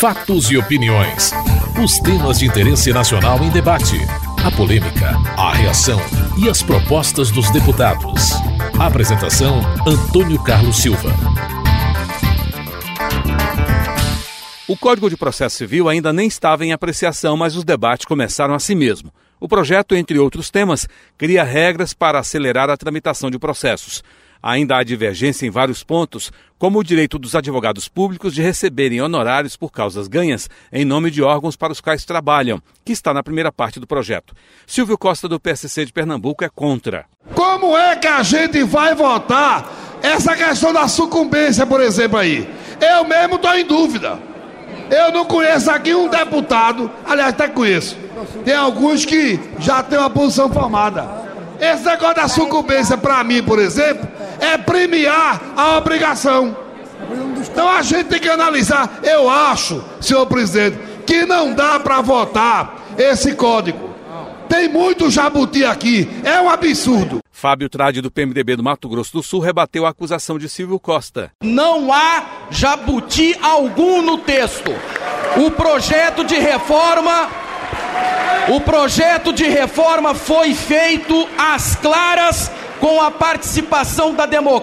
Fatos e opiniões. Os temas de interesse nacional em debate. A polêmica, a reação e as propostas dos deputados. Apresentação: Antônio Carlos Silva. O Código de Processo Civil ainda nem estava em apreciação, mas os debates começaram assim mesmo. O projeto, entre outros temas, cria regras para acelerar a tramitação de processos. Ainda há divergência em vários pontos, como o direito dos advogados públicos de receberem honorários por causas ganhas em nome de órgãos para os quais trabalham, que está na primeira parte do projeto. Silvio Costa, do PSC de Pernambuco, é contra. Como é que a gente vai votar essa questão da sucumbência, por exemplo, aí? Eu mesmo estou em dúvida. Eu não conheço aqui um deputado, aliás, até conheço. Tem alguns que já têm uma posição formada. Esse negócio da sucumbência, para mim, por exemplo, é premiar a obrigação. Então a gente tem que analisar. Eu acho, senhor presidente, que não dá para votar esse código. Tem muito jabuti aqui, é um absurdo. Fábio Trade, do PMDB do Mato Grosso do Sul, rebateu a acusação de Silvio Costa. Não há jabuti algum no texto. O projeto de reforma. O projeto de reforma foi feito às claras com a participação da demo,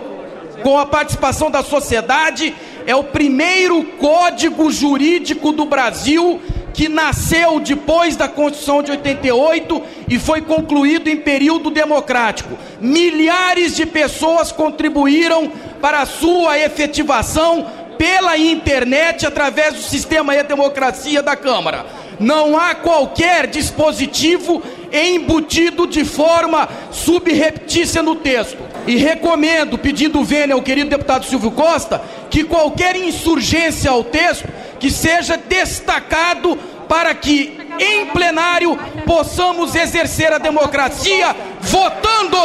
com a participação da sociedade. É o primeiro código jurídico do Brasil que nasceu depois da Constituição de 88 e foi concluído em período democrático. Milhares de pessoas contribuíram para a sua efetivação pela internet através do sistema e-democracia da Câmara. Não há qualquer dispositivo embutido de forma subreptícia no texto. E recomendo, pedindo vênia ao querido deputado Silvio Costa, que qualquer insurgência ao texto que seja destacado para que em plenário possamos exercer a democracia votando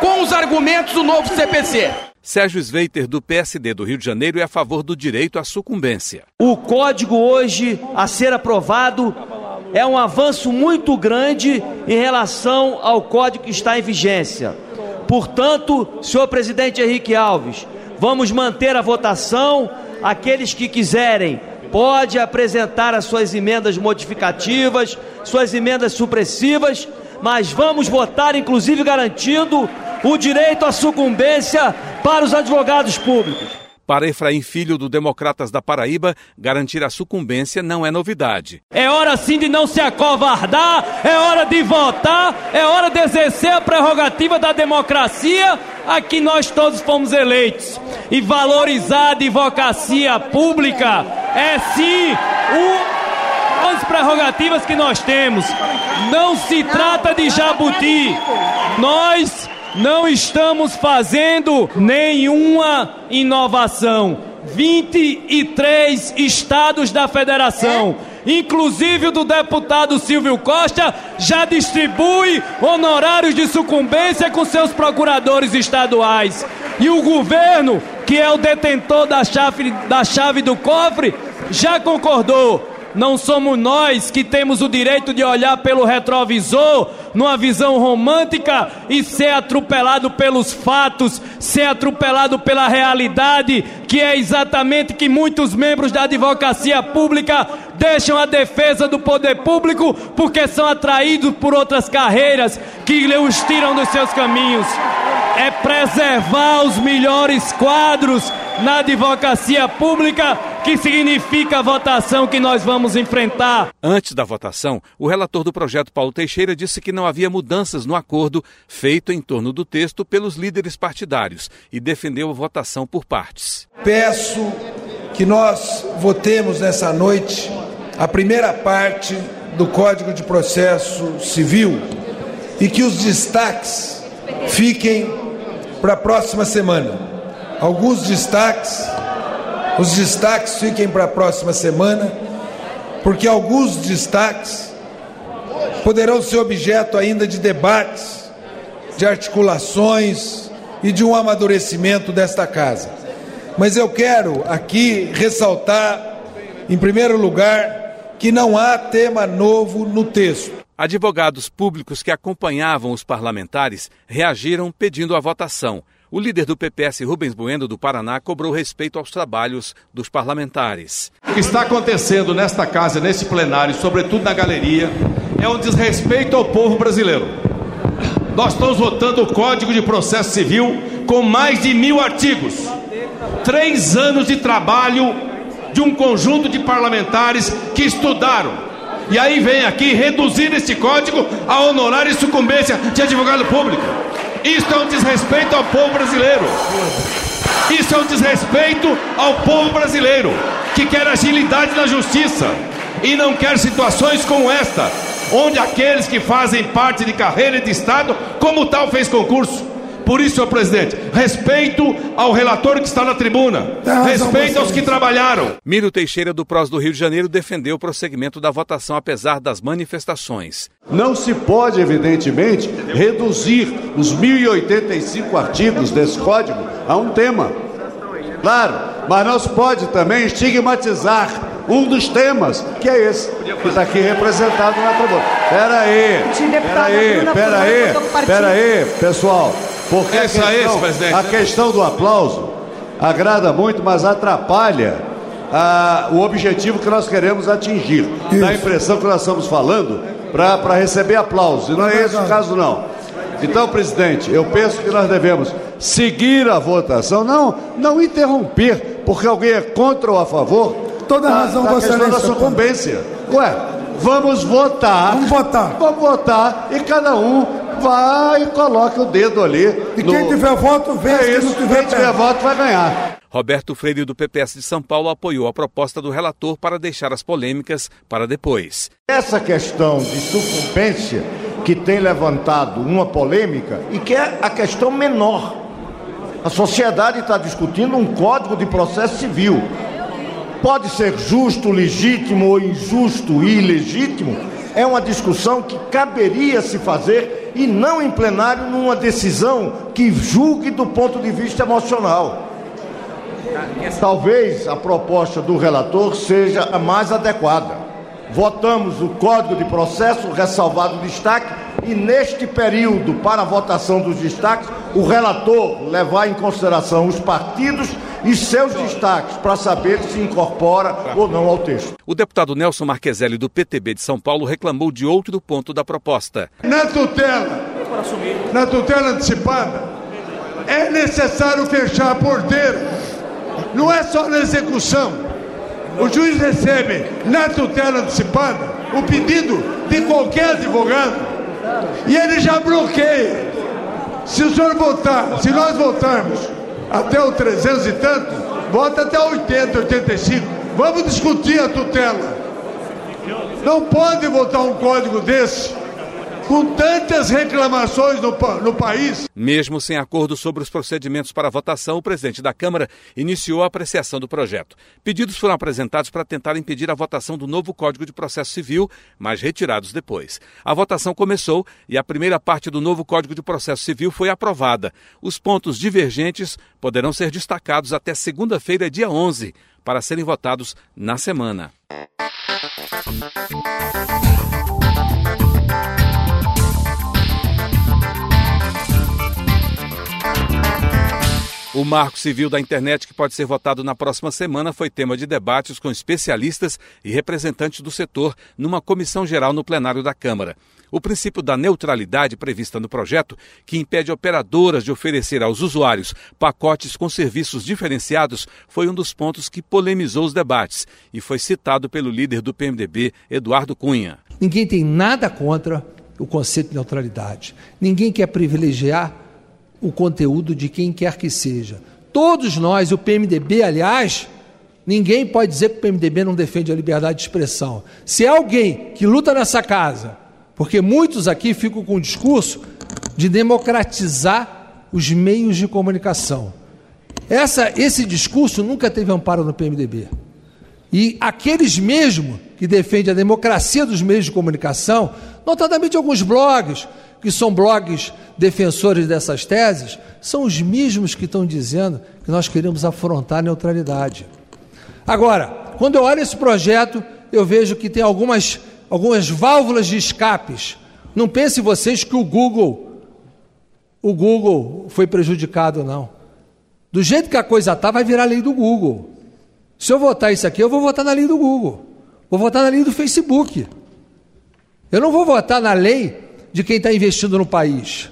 com os argumentos do novo CPC. Sérgio Sveiter, do PSD do Rio de Janeiro, é a favor do direito à sucumbência. O código hoje a ser aprovado é um avanço muito grande em relação ao código que está em vigência. Portanto, senhor presidente Henrique Alves, vamos manter a votação. Aqueles que quiserem pode apresentar as suas emendas modificativas, suas emendas supressivas, mas vamos votar, inclusive garantindo o direito à sucumbência para os advogados públicos. Para Efraim Filho, do Democratas da Paraíba, garantir a sucumbência não é novidade. É hora sim de não se acovardar, é hora de votar, é hora de exercer a prerrogativa da democracia a que nós todos fomos eleitos. E valorizar a advocacia pública é sim o, as prerrogativas que nós temos. Não se trata de jabuti. Nós não estamos fazendo nenhuma inovação. 23 estados da federação, inclusive o do deputado Silvio Costa, já distribui honorários de sucumbência com seus procuradores estaduais. E o governo, que é o detentor da chave, da chave do cofre, já concordou não somos nós que temos o direito de olhar pelo retrovisor, numa visão romântica e ser atropelado pelos fatos, ser atropelado pela realidade, que é exatamente que muitos membros da advocacia pública deixam a defesa do poder público porque são atraídos por outras carreiras que os tiram dos seus caminhos. É preservar os melhores quadros na advocacia pública que significa a votação que nós vamos enfrentar. Antes da votação, o relator do projeto Paulo Teixeira disse que não havia mudanças no acordo feito em torno do texto pelos líderes partidários e defendeu a votação por partes. Peço que nós votemos nessa noite a primeira parte do Código de Processo Civil e que os destaques fiquem para a próxima semana. Alguns destaques os destaques fiquem para a próxima semana, porque alguns destaques poderão ser objeto ainda de debates, de articulações e de um amadurecimento desta casa. Mas eu quero aqui ressaltar, em primeiro lugar, que não há tema novo no texto. Advogados públicos que acompanhavam os parlamentares reagiram pedindo a votação. O líder do PPS, Rubens Bueno, do Paraná, cobrou respeito aos trabalhos dos parlamentares. O que está acontecendo nesta casa, neste plenário, sobretudo na galeria, é um desrespeito ao povo brasileiro. Nós estamos votando o Código de Processo Civil com mais de mil artigos. Três anos de trabalho de um conjunto de parlamentares que estudaram. E aí vem aqui reduzir este código a honorário e sucumbência de advogado público. Isso é um desrespeito ao povo brasileiro. Isso é um desrespeito ao povo brasileiro, que quer agilidade na justiça e não quer situações como esta, onde aqueles que fazem parte de carreira de Estado, como tal, fez concurso. Por isso, senhor presidente, respeito ao relator que está na tribuna, respeito aos que trabalharam. Miro Teixeira, do PROS do Rio de Janeiro, defendeu o prosseguimento da votação apesar das manifestações. Não se pode, evidentemente, reduzir os 1.085 artigos desse código a um tema. Claro, mas não se pode também estigmatizar um dos temas, que é esse, que está aqui representado na tribuna. Pera aí, pera aí, pera aí, pera aí, pessoal. Porque a questão, a questão do aplauso agrada muito, mas atrapalha ah, o objetivo que nós queremos atingir. Isso. Dá a impressão que nós estamos falando para receber aplausos. E não é esse o caso, não. Então, presidente, eu penso que nós devemos seguir a votação, não, não interromper, porque alguém é contra ou a favor. Toda a razão, da, da questão da sucumbência. Ué, vamos votar. Vamos votar. Vamos votar e cada um vai e coloca o dedo ali. E no... quem tiver voto, vê. É isso, quem, quem tiver voto vai ganhar. Roberto Freire, do PPS de São Paulo, apoiou a proposta do relator para deixar as polêmicas para depois. Essa questão de sucumbência que tem levantado uma polêmica e que é a questão menor. A sociedade está discutindo um código de processo civil. Pode ser justo, legítimo ou injusto e ilegítimo, é uma discussão que caberia se fazer e não em plenário numa decisão que julgue do ponto de vista emocional. Talvez a proposta do relator seja a mais adequada. Votamos o Código de Processo, ressalvado o destaque, e neste período, para a votação dos destaques, o relator levar em consideração os partidos e seus destaques para saber se incorpora ou não ao texto. O deputado Nelson Marqueselli, do PTB de São Paulo, reclamou de outro ponto da proposta. Na tutela, na tutela antecipada, é necessário fechar a porteira. Não é só na execução. O juiz recebe na tutela antecipada o pedido de qualquer advogado e ele já bloqueia. Se o senhor votar, se nós votarmos até o 300 e tanto, vota até 80, 85. Vamos discutir a tutela. Não pode votar um código desse com tantas reclamações no, no, país. Mesmo sem acordo sobre os procedimentos para votação, o presidente da Câmara iniciou a apreciação do projeto. Pedidos foram apresentados para tentar impedir a votação do novo Código de Processo Civil, mas retirados depois. A votação começou e a primeira parte do novo Código de Processo Civil foi aprovada. Os pontos divergentes poderão ser destacados até segunda-feira, dia 11, para serem votados na semana. O Marco Civil da Internet, que pode ser votado na próxima semana, foi tema de debates com especialistas e representantes do setor numa comissão geral no plenário da Câmara. O princípio da neutralidade prevista no projeto, que impede operadoras de oferecer aos usuários pacotes com serviços diferenciados, foi um dos pontos que polemizou os debates e foi citado pelo líder do PMDB, Eduardo Cunha. Ninguém tem nada contra o conceito de neutralidade. Ninguém quer privilegiar o conteúdo de quem quer que seja. Todos nós, o PMDB, aliás, ninguém pode dizer que o PMDB não defende a liberdade de expressão. Se é alguém que luta nessa casa, porque muitos aqui ficam com o discurso de democratizar os meios de comunicação. Essa, esse discurso nunca teve amparo no PMDB. E aqueles mesmo que defendem a democracia dos meios de comunicação, notadamente alguns blogs, que são blogs defensores dessas teses, são os mesmos que estão dizendo que nós queremos afrontar a neutralidade. Agora, quando eu olho esse projeto, eu vejo que tem algumas, algumas válvulas de escapes. Não pense vocês que o Google o Google foi prejudicado, não. Do jeito que a coisa está, vai virar lei do Google. Se eu votar isso aqui, eu vou votar na lei do Google. Vou votar na lei do Facebook. Eu não vou votar na lei de quem está investindo no país.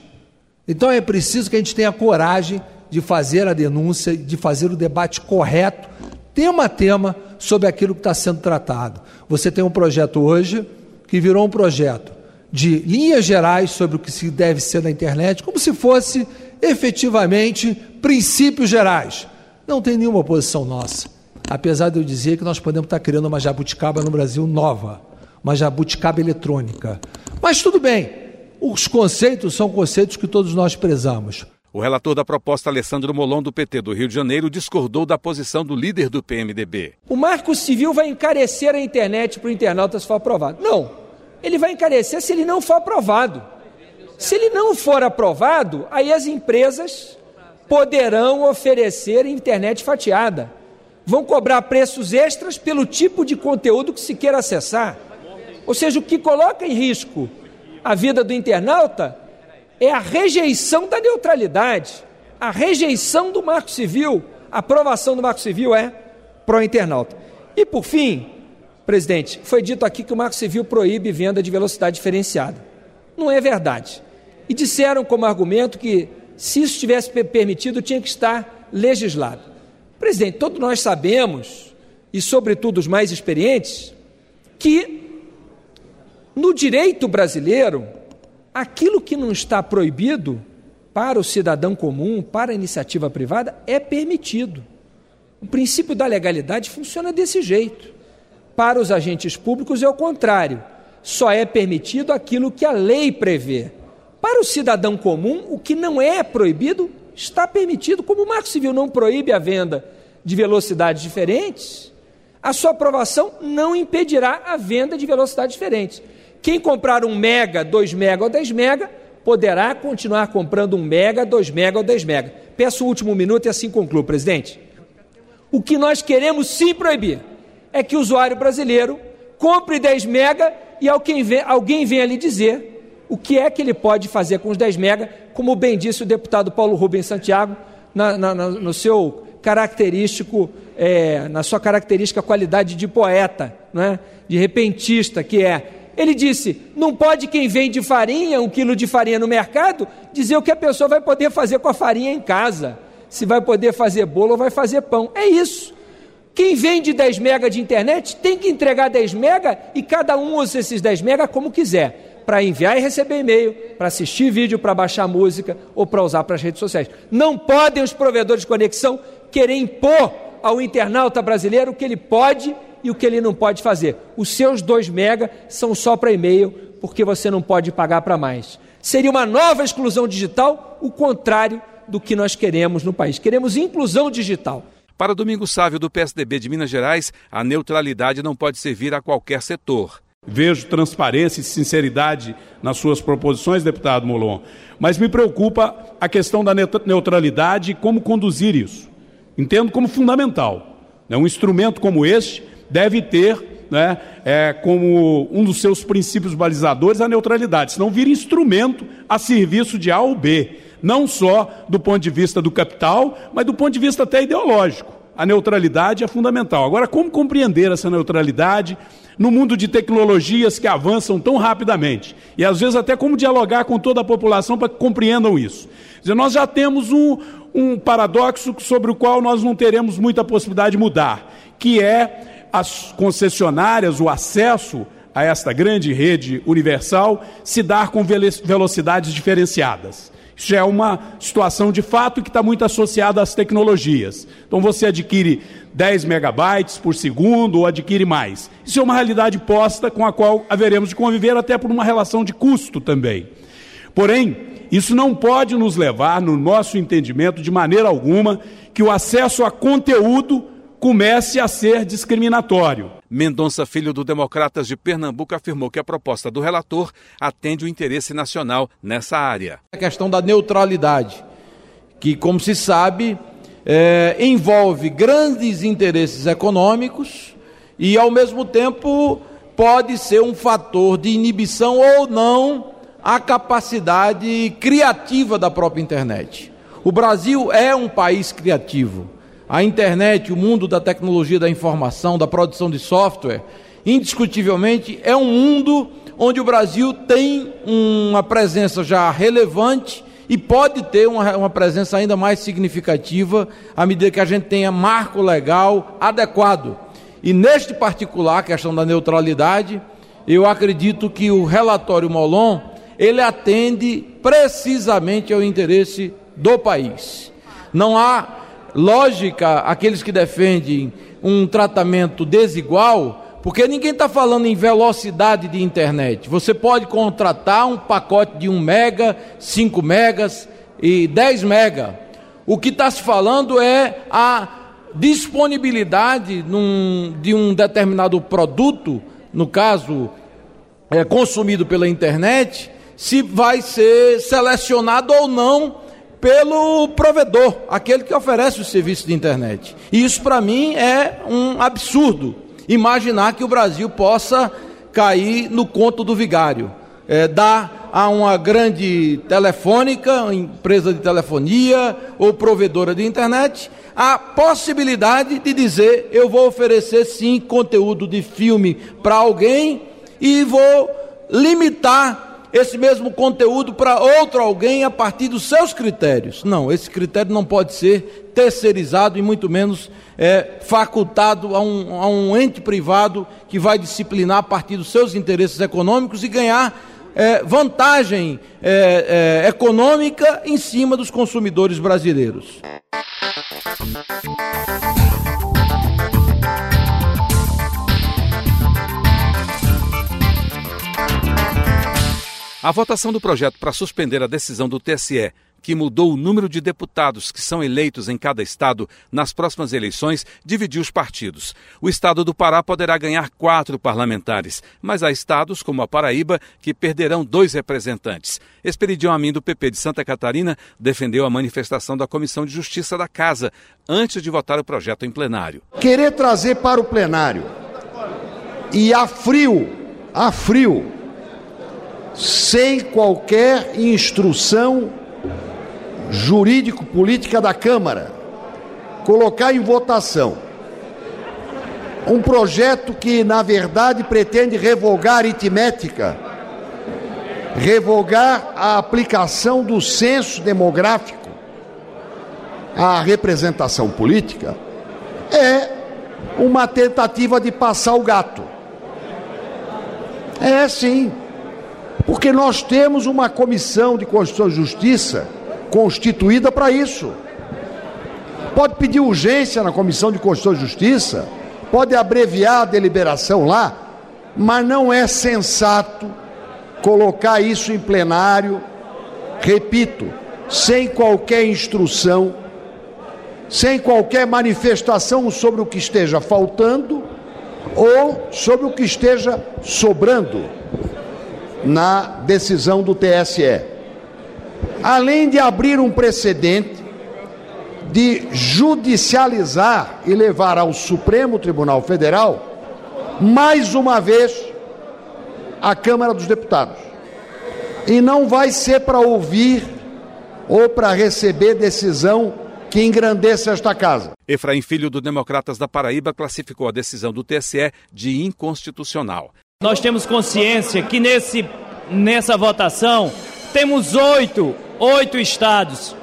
Então é preciso que a gente tenha coragem de fazer a denúncia, de fazer o debate correto, tema a tema, sobre aquilo que está sendo tratado. Você tem um projeto hoje que virou um projeto de linhas gerais sobre o que se deve ser na internet, como se fosse efetivamente princípios gerais. Não tem nenhuma oposição nossa. Apesar de eu dizer que nós podemos estar criando uma jabuticaba no Brasil nova, uma jabuticaba eletrônica. Mas tudo bem, os conceitos são conceitos que todos nós prezamos. O relator da proposta, Alessandro Molon, do PT do Rio de Janeiro, discordou da posição do líder do PMDB. O marco civil vai encarecer a internet para o internauta se for aprovado. Não. Ele vai encarecer se ele não for aprovado. Se ele não for aprovado, aí as empresas poderão oferecer internet fatiada. Vão cobrar preços extras pelo tipo de conteúdo que se queira acessar. Ou seja, o que coloca em risco a vida do internauta é a rejeição da neutralidade, a rejeição do marco civil, a aprovação do marco civil é pró-internauta. E por fim, presidente, foi dito aqui que o marco civil proíbe venda de velocidade diferenciada. Não é verdade. E disseram como argumento que se isso tivesse permitido, tinha que estar legislado. Presidente, todos nós sabemos, e sobretudo os mais experientes, que no direito brasileiro, aquilo que não está proibido para o cidadão comum, para a iniciativa privada, é permitido. O princípio da legalidade funciona desse jeito. Para os agentes públicos é o contrário. Só é permitido aquilo que a lei prevê. Para o cidadão comum, o que não é proibido está permitido. Como o Marco Civil não proíbe a venda de velocidades diferentes, a sua aprovação não impedirá a venda de velocidades diferentes. Quem comprar um mega, 2 mega ou 10 mega, poderá continuar comprando um mega, 2 mega ou 10 mega. Peço o último minuto e assim concluo, presidente. O que nós queremos sim proibir é que o usuário brasileiro compre 10 mega e alguém venha, alguém venha lhe dizer o que é que ele pode fazer com os 10 mega, como bem disse o deputado Paulo Rubens Santiago, na, na, no seu característico, é, na sua característica qualidade de poeta, é? de repentista, que é ele disse: não pode quem vende farinha, um quilo de farinha no mercado, dizer o que a pessoa vai poder fazer com a farinha em casa. Se vai poder fazer bolo ou vai fazer pão. É isso. Quem vende 10 mega de internet tem que entregar 10 mega e cada um usa esses 10 mega como quiser. Para enviar e receber e-mail, para assistir vídeo, para baixar música ou para usar para as redes sociais. Não podem os provedores de conexão querer impor ao internauta brasileiro o que ele pode e o que ele não pode fazer. Os seus 2 mega são só para e-mail, porque você não pode pagar para mais. Seria uma nova exclusão digital, o contrário do que nós queremos no país. Queremos inclusão digital. Para Domingos Sávio, do PSDB de Minas Gerais, a neutralidade não pode servir a qualquer setor. Vejo transparência e sinceridade nas suas proposições, deputado Molon, mas me preocupa a questão da neutralidade e como conduzir isso. Entendo como fundamental. É um instrumento como este deve ter né, é, como um dos seus princípios balizadores a neutralidade, senão vira instrumento a serviço de A ou B, não só do ponto de vista do capital, mas do ponto de vista até ideológico. A neutralidade é fundamental. Agora, como compreender essa neutralidade no mundo de tecnologias que avançam tão rapidamente? E às vezes até como dialogar com toda a população para que compreendam isso. Dizer, nós já temos um, um paradoxo sobre o qual nós não teremos muita possibilidade de mudar, que é as concessionárias, o acesso a esta grande rede universal, se dar com velocidades diferenciadas. Isso é uma situação de fato que está muito associada às tecnologias. Então você adquire 10 megabytes por segundo ou adquire mais. Isso é uma realidade posta com a qual haveremos de conviver até por uma relação de custo também. Porém, isso não pode nos levar, no nosso entendimento, de maneira alguma, que o acesso a conteúdo comece a ser discriminatório. Mendonça Filho do Democratas de Pernambuco afirmou que a proposta do relator atende o interesse nacional nessa área. A questão da neutralidade, que, como se sabe, é, envolve grandes interesses econômicos e, ao mesmo tempo, pode ser um fator de inibição ou não a capacidade criativa da própria internet. O Brasil é um país criativo. A internet, o mundo da tecnologia da informação, da produção de software, indiscutivelmente é um mundo onde o Brasil tem uma presença já relevante e pode ter uma, uma presença ainda mais significativa à medida que a gente tenha marco legal adequado. E neste particular, questão da neutralidade, eu acredito que o relatório Molon, ele atende precisamente ao interesse do país. Não há lógica aqueles que defendem um tratamento desigual, porque ninguém está falando em velocidade de internet. Você pode contratar um pacote de 1 mega, 5 megas e 10 mega. O que está se falando é a disponibilidade num, de um determinado produto, no caso, é, consumido pela internet, se vai ser selecionado ou não pelo provedor, aquele que oferece o serviço de internet. E isso para mim é um absurdo. Imaginar que o Brasil possa cair no conto do vigário. É, dar a uma grande telefônica, empresa de telefonia ou provedora de internet, a possibilidade de dizer: eu vou oferecer sim conteúdo de filme para alguém e vou limitar esse mesmo conteúdo para outro alguém a partir dos seus critérios. Não, esse critério não pode ser terceirizado e muito menos é, facultado a um, a um ente privado que vai disciplinar a partir dos seus interesses econômicos e ganhar é, vantagem é, é econômica em cima dos consumidores brasileiros. A votação do projeto para suspender a decisão do TSE, que mudou o número de deputados que são eleitos em cada estado nas próximas eleições, dividiu os partidos. O estado do Pará poderá ganhar quatro parlamentares, mas há estados, como a Paraíba, que perderão dois representantes. Esperidião Amin, do PP de Santa Catarina, defendeu a manifestação da Comissão de Justiça da Casa antes de votar o projeto em plenário. Querer trazer para o plenário e a frio, a frio, sem qualquer instrução jurídico-política da Câmara, colocar em votação um projeto que, na verdade, pretende revogar a aritmética, revogar a aplicação do censo demográfico à representação política, é uma tentativa de passar o gato. É sim. Porque nós temos uma comissão de Constituição e Justiça constituída para isso. Pode pedir urgência na comissão de Constituição e Justiça, pode abreviar a deliberação lá, mas não é sensato colocar isso em plenário, repito, sem qualquer instrução, sem qualquer manifestação sobre o que esteja faltando ou sobre o que esteja sobrando na decisão do TSE. Além de abrir um precedente de judicializar e levar ao Supremo Tribunal Federal, mais uma vez, a Câmara dos Deputados. E não vai ser para ouvir ou para receber decisão que engrandeça esta casa. Efraim Filho, do Democratas da Paraíba, classificou a decisão do TSE de inconstitucional. Nós temos consciência que nesse, nessa votação temos oito, oito estados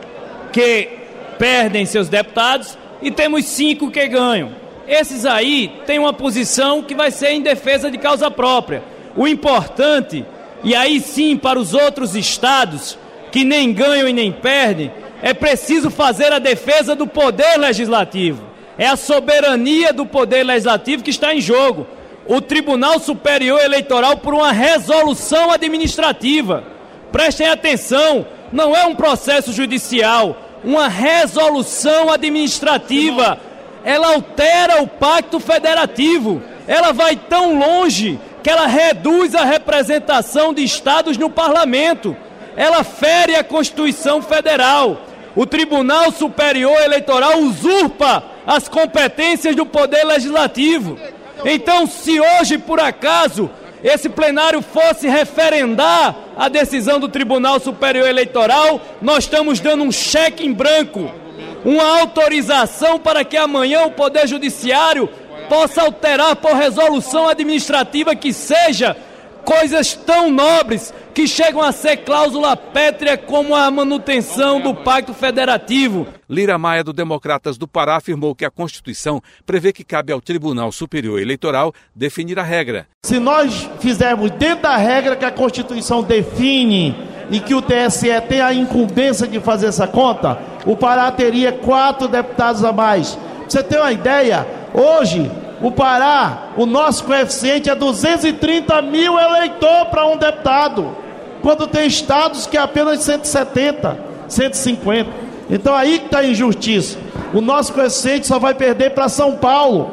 que perdem seus deputados e temos cinco que ganham. Esses aí têm uma posição que vai ser em defesa de causa própria. O importante, e aí sim para os outros estados que nem ganham e nem perdem, é preciso fazer a defesa do poder legislativo. É a soberania do poder legislativo que está em jogo o Tribunal Superior Eleitoral por uma resolução administrativa. Prestem atenção, não é um processo judicial, uma resolução administrativa. Ela altera o pacto federativo. Ela vai tão longe que ela reduz a representação de estados no parlamento. Ela fere a Constituição Federal. O Tribunal Superior Eleitoral usurpa as competências do Poder Legislativo. Então, se hoje por acaso esse plenário fosse referendar a decisão do Tribunal Superior Eleitoral, nós estamos dando um cheque em branco, uma autorização para que amanhã o Poder Judiciário possa alterar por resolução administrativa que seja coisas tão nobres que chegam a ser cláusula pétrea como a manutenção do Pacto Federativo. Lira Maia, do Democratas do Pará, afirmou que a Constituição prevê que cabe ao Tribunal Superior Eleitoral definir a regra. Se nós fizermos dentro da regra que a Constituição define e que o TSE tem a incumbência de fazer essa conta, o Pará teria quatro deputados a mais. Pra você ter uma ideia, hoje o Pará, o nosso coeficiente é 230 mil eleitor para um deputado, quando tem estados que é apenas 170, 150. Então aí que está a injustiça. O nosso coeficiente só vai perder para São Paulo.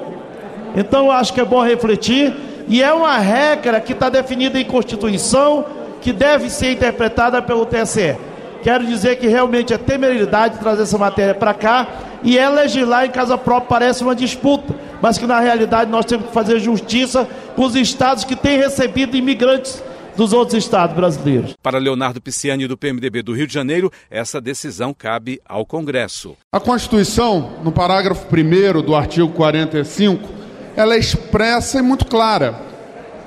Então eu acho que é bom refletir. E é uma regra que está definida em Constituição, que deve ser interpretada pelo TSE. Quero dizer que realmente é temeridade trazer essa matéria para cá e é legislar em casa própria parece uma disputa, mas que na realidade nós temos que fazer justiça com os estados que têm recebido imigrantes dos outros estados brasileiros. Para Leonardo Pisciani, do PMDB do Rio de Janeiro, essa decisão cabe ao Congresso. A Constituição, no parágrafo 1 do artigo 45, ela é expressa e muito clara.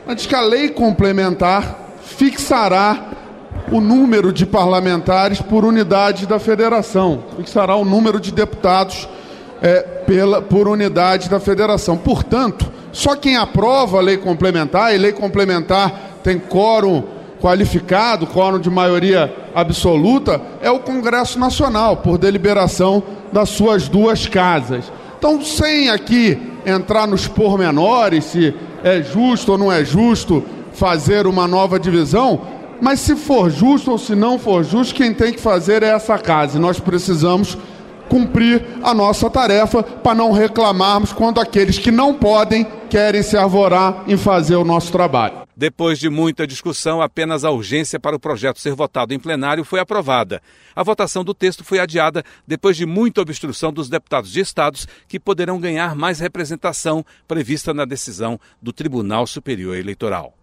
Ela diz que a lei complementar fixará o número de parlamentares por unidade da federação, fixará o número de deputados é, pela, por unidade da federação. Portanto, só quem aprova a lei complementar, e lei complementar tem quórum qualificado, quórum de maioria absoluta, é o Congresso Nacional, por deliberação das suas duas casas. Então, sem aqui entrar nos pormenores, se é justo ou não é justo fazer uma nova divisão, mas se for justo ou se não for justo, quem tem que fazer é essa casa. E nós precisamos cumprir a nossa tarefa para não reclamarmos quando aqueles que não podem querem se arvorar em fazer o nosso trabalho. Depois de muita discussão, apenas a urgência para o projeto ser votado em plenário foi aprovada. A votação do texto foi adiada depois de muita obstrução dos deputados de estados que poderão ganhar mais representação prevista na decisão do Tribunal Superior Eleitoral.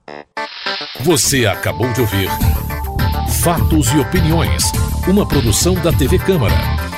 Você acabou de ouvir Fatos e Opiniões, uma produção da TV Câmara.